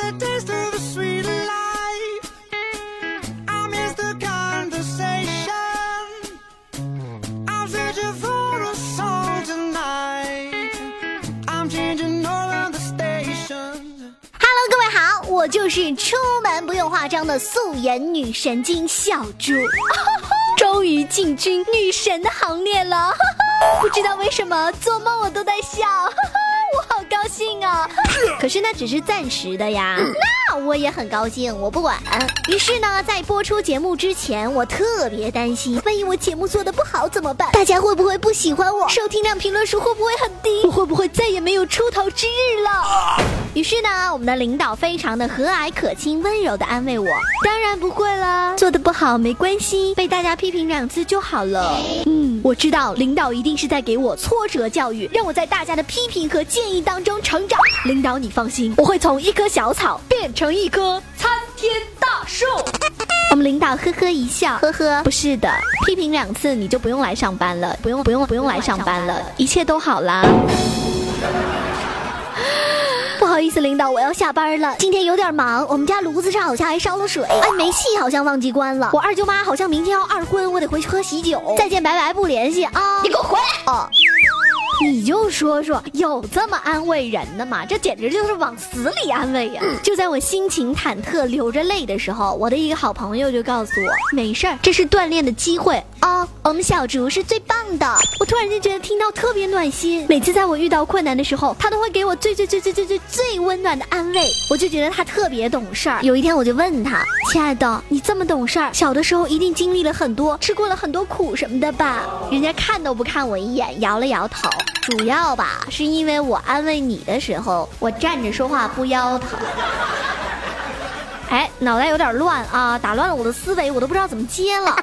Hello，各位好我就是出门不用化妆的素颜女神经小猪，终于进军女神的行列了。不知道为什么做梦我都在笑，可是那只是暂时的呀。那我也很高兴，我不管。于是呢，在播出节目之前，我特别担心，万一我节目做的不好怎么办？大家会不会不喜欢我？收听量、评论数会不会很低？我会不会再也没有出头之日了？于是呢，我们的领导非常的和蔼可亲、温柔的安慰我。当然不会啦，做的不好没关系，被大家批评两次就好了。嗯，我知道领导一定是在给我挫折教育，让我在大家的批评和建议当中成长。领导你放心，我会从一棵小草变成一棵参天大树。我们领导呵呵一笑，呵呵，不是的，批评两次你就不用来上班了，不用不用不用来上班了，一切都好啦。不好意思，领导，我要下班了。今天有点忙，我们家炉子上好像还烧了水，哎，煤气好像忘记关了。我二舅妈好像明天要二婚，我得回去喝喜酒。再见，拜拜，不联系啊！你给我回来！哦。你就说说，有这么安慰人的吗？这简直就是往死里安慰呀！就在我心情忐忑、流着泪的时候，我的一个好朋友就告诉我，没事儿，这是锻炼的机会哦。我们小竹是最棒的。我突然间觉得听到特别暖心。每次在我遇到困难的时候，他都会给我最最最最最最最温暖的安慰。我就觉得他特别懂事儿。有一天我就问他，亲爱的，你这么懂事儿，小的时候一定经历了很多，吃过了很多苦什么的吧？人家看都不看我一眼，摇了摇头。主要吧，是因为我安慰你的时候，我站着说话不腰疼。哎，脑袋有点乱啊，打乱了我的思维，我都不知道怎么接了。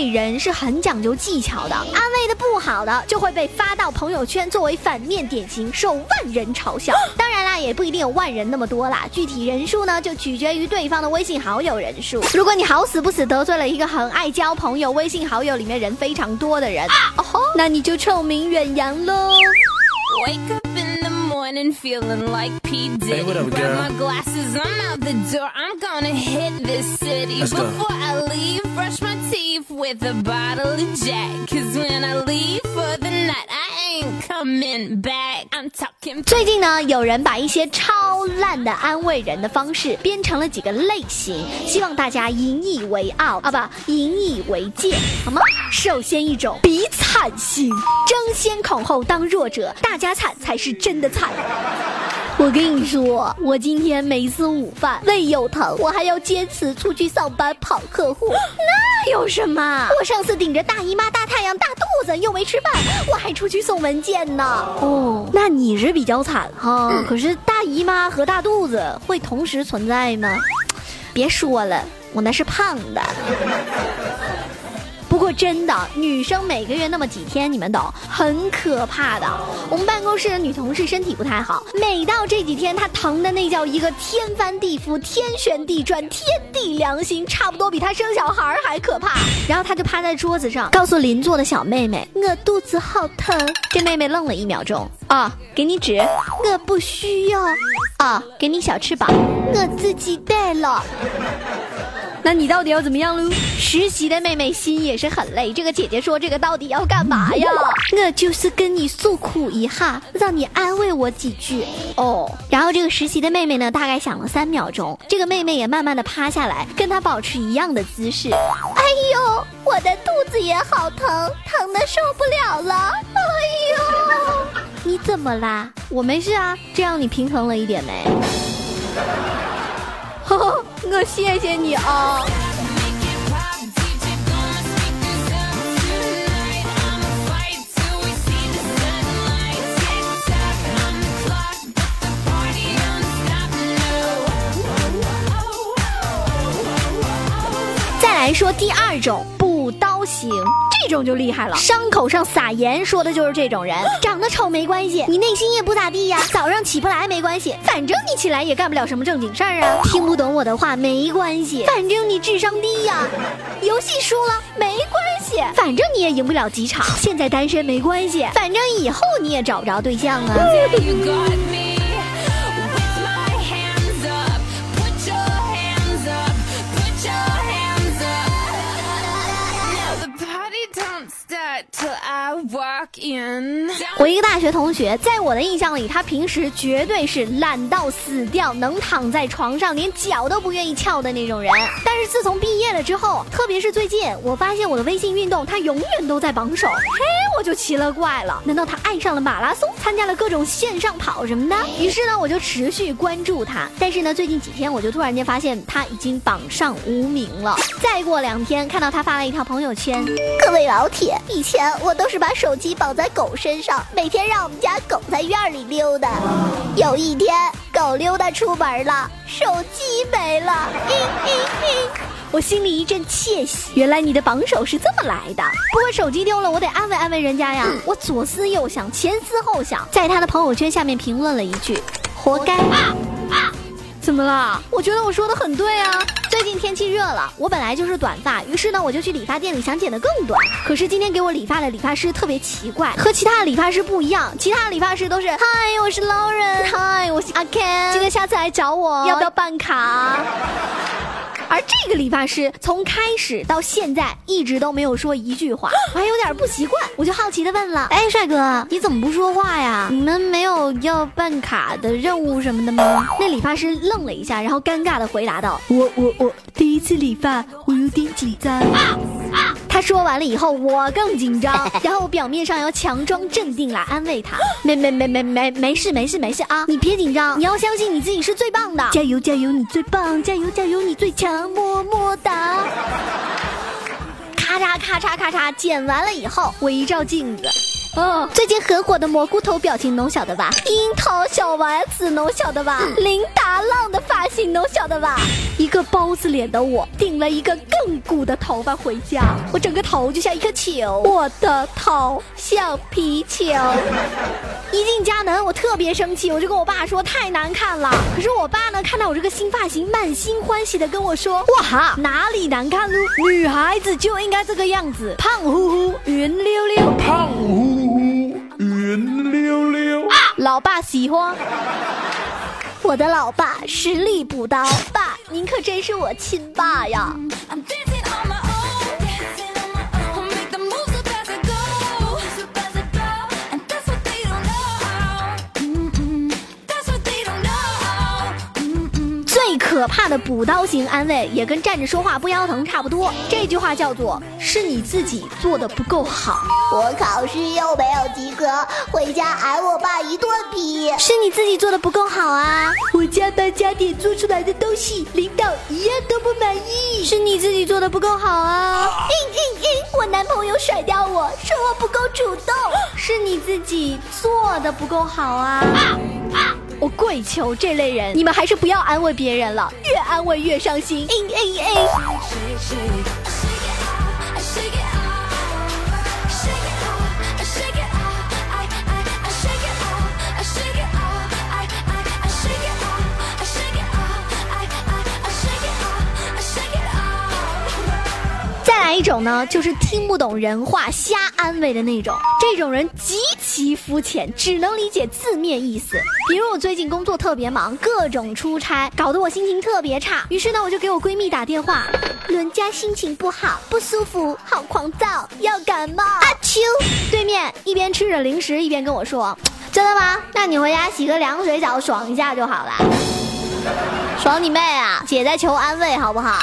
慰人是很讲究技巧的，安慰的不好的就会被发到朋友圈作为反面典型，受万人嘲笑。当然啦，也不一定有万人那么多啦，具体人数呢就取决于对方的微信好友人数。如果你好死不死得罪了一个很爱交朋友、微信好友里面人非常多的人，哦吼，那你就臭名远扬喽。Wake up in the morning feeling like P. Diddy. Hey, what up, Grab my glasses, I'm out the door. I'm gonna hit this city. Let's go. Before I leave, brush my teeth with a bottle of Jack. Cause when I leave for the night, I 最近呢，有人把一些超烂的安慰人的方式编成了几个类型，希望大家引以为傲啊，不，引以为戒，好吗？首先一种比惨型，争先恐后当弱者，大家惨才是真的惨。我跟你说，我今天没吃午饭，胃又疼，我还要坚持出去上班跑客户，那有什么？我上次顶着大姨妈、大太阳、大肚子又没吃饭，我还出去送文件呢。哦，那你是比较惨哈。可是大姨妈和大肚子会同时存在吗？别说了，我那是胖的。真的，女生每个月那么几天，你们懂，很可怕的。我们办公室的女同事身体不太好，每到这几天，她疼的那叫一个天翻地覆、天旋地转、天地良心，差不多比她生小孩还可怕。然后她就趴在桌子上，告诉邻座的小妹妹：“我肚子好疼。”这妹妹愣了一秒钟，啊，给你纸，我不需要，啊，给你小翅膀，我自己带了。那你到底要怎么样喽？实习的妹妹心也是很累。这个姐姐说：“这个到底要干嘛呀？” 我就是跟你诉苦一下，让你安慰我几句哦。然后这个实习的妹妹呢，大概想了三秒钟，这个妹妹也慢慢的趴下来，跟她保持一样的姿势。哎呦，我的肚子也好疼，疼的受不了了。哎呦，你怎么啦？我没事啊，这样你平衡了一点没？呵呵，我谢谢你啊。再来说第二种，补刀型。这种就厉害了，伤口上撒盐，说的就是这种人。长得丑没关系，你内心也不咋地呀。早上起不来没关系，反正你起来也干不了什么正经事儿啊。听不懂我的话没关系，反正你智商低呀。游戏输了没关系，反正你也赢不了几场。现在单身没关系，反正以后你也找不着对象啊。我一个大学同学，在我的印象里，他平时绝对是懒到死掉，能躺在床上连脚都不愿意翘的那种人。但是自从毕业了之后，特别是最近，我发现我的微信运动他永远都在榜首，嘿，我就奇了怪了，难道他爱上了马拉松，参加了各种线上跑什么的？于是呢，我就持续关注他。但是呢，最近几天我就突然间发现他已经榜上无名了。再过两天，看到他发了一条朋友圈，各位老铁，以前我都是把手机绑在狗身上，每天让我们家狗在院里溜达。有一天，狗溜达出门了，手机没了，嘤嘤嘤。我心里一阵窃喜，原来你的榜首是这么来的。不过手机丢了，我得安慰安慰人家呀。我左思右想，前思后想，在他的朋友圈下面评论了一句：“活该。”啊”啊怎么了？我觉得我说的很对啊。最近天气热了，我本来就是短发，于是呢我就去理发店里想剪得更短。可是今天给我理发的理发师特别奇怪，和其他的理发师不一样。其他的理发师都是嗨，我是 Lauren，嗨，我是阿 Ken，记得下次来找我，要不要办卡？而这个理发师从开始到现在一直都没有说一句话，我还有点不习惯，我就好奇的问了：“哎，帅哥，你怎么不说话呀？你们没有要办卡的任务什么的吗？”那理发师愣了一下，然后尴尬的回答道：“我我我第一次理发，我有点紧张。”他说完了以后，我更紧张，然后我表面上要强装镇定来安慰他，没没没没没没事没事没事啊，你别紧张，你要相信你自己是最棒的，加油加油，你最棒，加油加油，你最强，么么哒。咔嚓咔嚓咔嚓，剪完了以后，我一照镜子。哦，最近很火的蘑菇头表情，侬晓得吧？樱桃小丸子，侬晓得吧？林达浪的发型，侬晓得吧？一个包子脸的我，顶了一个更鼓的头发回家，我整个头就像一颗球，我的头像皮球。一进家门，我特别生气，我就跟我爸说太难看了。可是我爸呢，看到我这个新发型，满心欢喜的跟我说：“哇哈，哪里难看喽？女孩子就应该这个样子，胖乎乎，圆溜溜。”胖乎老爸喜欢。我的老爸实力补刀爸您可真是我亲爸呀。最可怕的补刀型安慰也跟站着说话不腰疼差不多。这句话叫做是你自己做的不够好。我考试又没有及格，回家挨我爸一顿批。是你自己做的不够好啊！我加班加点做出来的东西，领导一样都不满意。是你自己做的不够好啊！嘤嘤嘤！我男朋友甩掉我说我不够主动。是你自己做的不够好啊！我跪求这类人，你们还是不要安慰别人了，越安慰越伤心。嘤嘤嘤！一种呢，就是听不懂人话、瞎安慰的那种。这种人极其肤浅，只能理解字面意思。比如我最近工作特别忙，各种出差，搞得我心情特别差。于是呢，我就给我闺蜜打电话，伦家心情不好，不舒服，好狂躁，要感冒。阿秋，对面一边吃着零食，一边跟我说：“真的吗？那你回家洗个凉水澡，爽一下就好了。”爽你妹啊！姐在求安慰，好不好？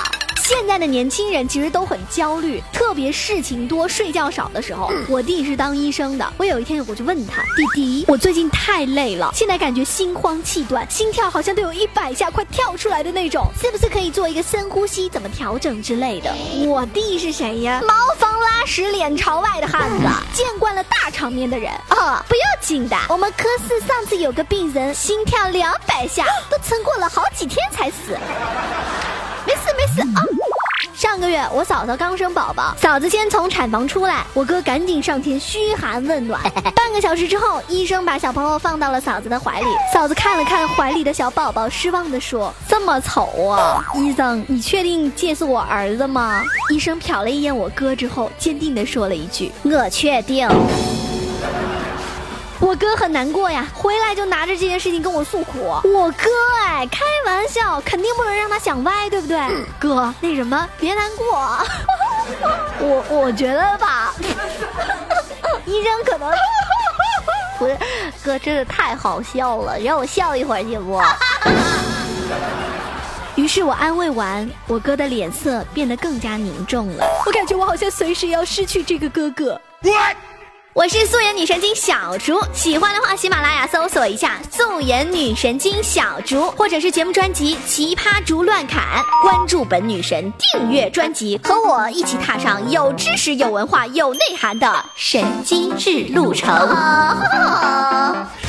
现在的年轻人其实都很焦虑，特别事情多、睡觉少的时候。我弟是当医生的，我有一天我就问他：“弟弟，我最近太累了，现在感觉心慌气短，心跳好像都有一百下快跳出来的那种，是不是可以做一个深呼吸，怎么调整之类的？”我弟是谁呀？茅房拉屎脸朝外的汉子，见惯了大场面的人啊！不要紧的，我们科室上次有个病人心跳两百下，都撑过了好几天才死。上个月我嫂嫂刚生宝宝，嫂子先从产房出来，我哥赶紧上前嘘寒问暖。半个小时之后，医生把小朋友放到了嫂子的怀里，嫂子看了看怀里的小宝宝，失望地说：“这么丑啊！医生，你确定这是我儿子吗？”医生瞟了一眼我哥之后，坚定地说了一句：“我确定。”我哥很难过呀，回来就拿着这件事情跟我诉苦。我哥哎，开玩笑，肯定不能让他想歪，对不对？哥，那什么，别难过。我我觉得吧，医生可能 不是哥，真的太好笑了，让我笑一会儿行不？于是我安慰完，我哥的脸色变得更加凝重了。我感觉我好像随时要失去这个哥哥。我是素颜女神经小竹，喜欢的话喜马拉雅搜索一下“素颜女神经小竹”，或者是节目专辑《奇葩竹乱砍》，关注本女神，订阅专辑，和我一起踏上有知识、有文化、有内涵的神经质路程。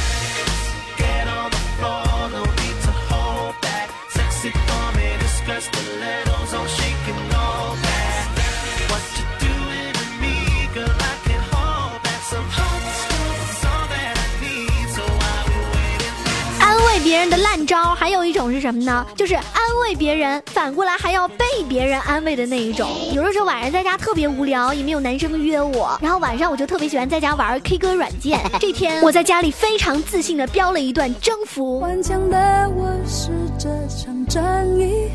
的烂招，还有一种是什么呢？就是安慰别人，反过来还要被别人安慰的那一种。有的时候晚上在家特别无聊，也没有男生约我，然后晚上我就特别喜欢在家玩 K 歌软件。这天我在家里非常自信的飙了一段征服，顽强的我是这场战役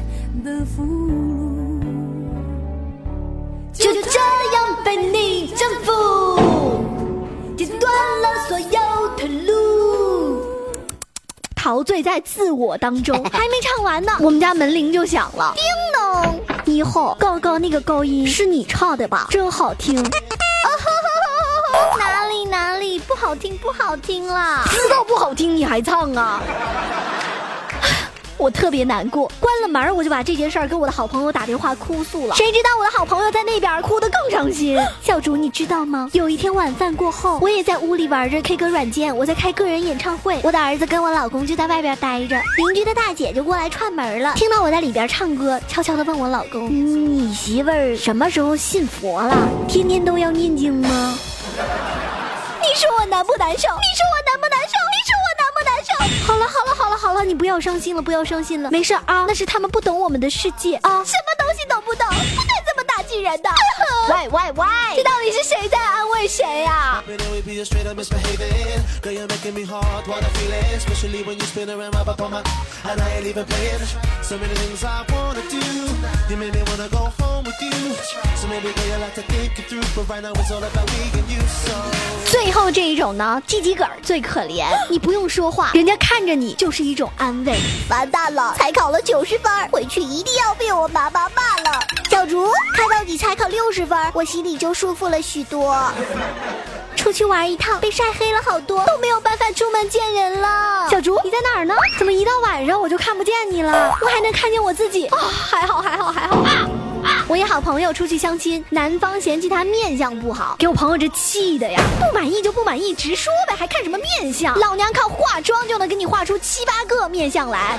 的俘虏。陶醉在自我当中，还没唱完呢，我们家门铃就响了，叮咚！你好，高高那个高音是你唱的吧？真好听。啊哪里哪里不好听不好听啦！知道不好听你还唱啊？我特别难过，关了门我就把这件事儿跟我的好朋友打电话哭诉了。谁知道我的好朋友在那边哭得更伤心。小竹，你知道吗？有一天晚饭过后，我也在屋里玩着 K 歌软件，我在开个人演唱会。我的儿子跟我老公就在外边待着，邻居的大姐就过来串门了，听到我在里边唱歌，悄悄地问我老公：“你媳妇儿什么时候信佛了？天天都要念经吗？” 你说我难不难受？你说我难不难受？你说你不要伤心了，不要伤心了，没事啊，那是他们不懂我们的世界。啊，什么东西都不懂，不带这么打击人的。喂 喂喂，这到底是谁在安慰谁呀、But 就这一种呢自己个儿最可怜你不用说话人家看着你就是一种安慰。完蛋了才考了九十分回去一定要被我妈妈骂了。小竹看到你才考六十分我心里就舒服了许多。出去玩一趟被晒黑了好多都没有办法出门见人了。小竹你在哪儿呢？怎么一到晚上我就看不见你了？我还能看见我自己？啊还好还好还好。啊啊我一好朋友出去相亲，男方嫌弃她面相不好，给我朋友这气的呀！不满意就不满意，直说呗，还看什么面相？老娘靠化妆就能给你画出七八个面相来。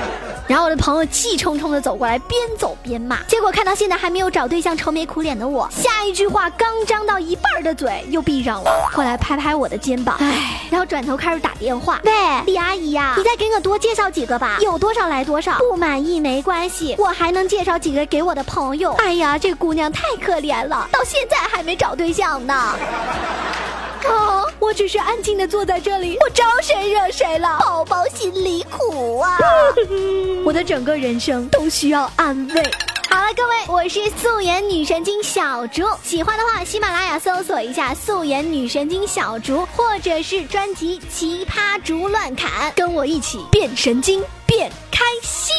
然后我的朋友气冲冲的走过来，边走边骂。结果看到现在还没有找对象、愁眉苦脸的我，下一句话刚张到一半的嘴又闭上了，后来拍拍我的肩膀，唉，然后转头开始打电话。喂，李阿姨呀、你再给我多介绍几个吧，有多少来多少，不满意没关系，我还能介绍几个给我的朋友。哎呀，这姑娘太可怜了，到现在还没找对象呢。啊！我只是安静的坐在这里，我招谁惹谁了？宝宝心里苦啊！我的整个人生都需要安慰。好了，各位，我是素颜女神经小竹，喜欢的话，喜马拉雅搜索一下“素颜女神经小竹”，或者是专辑《奇葩竹乱砍》，跟我一起变神经，变开心，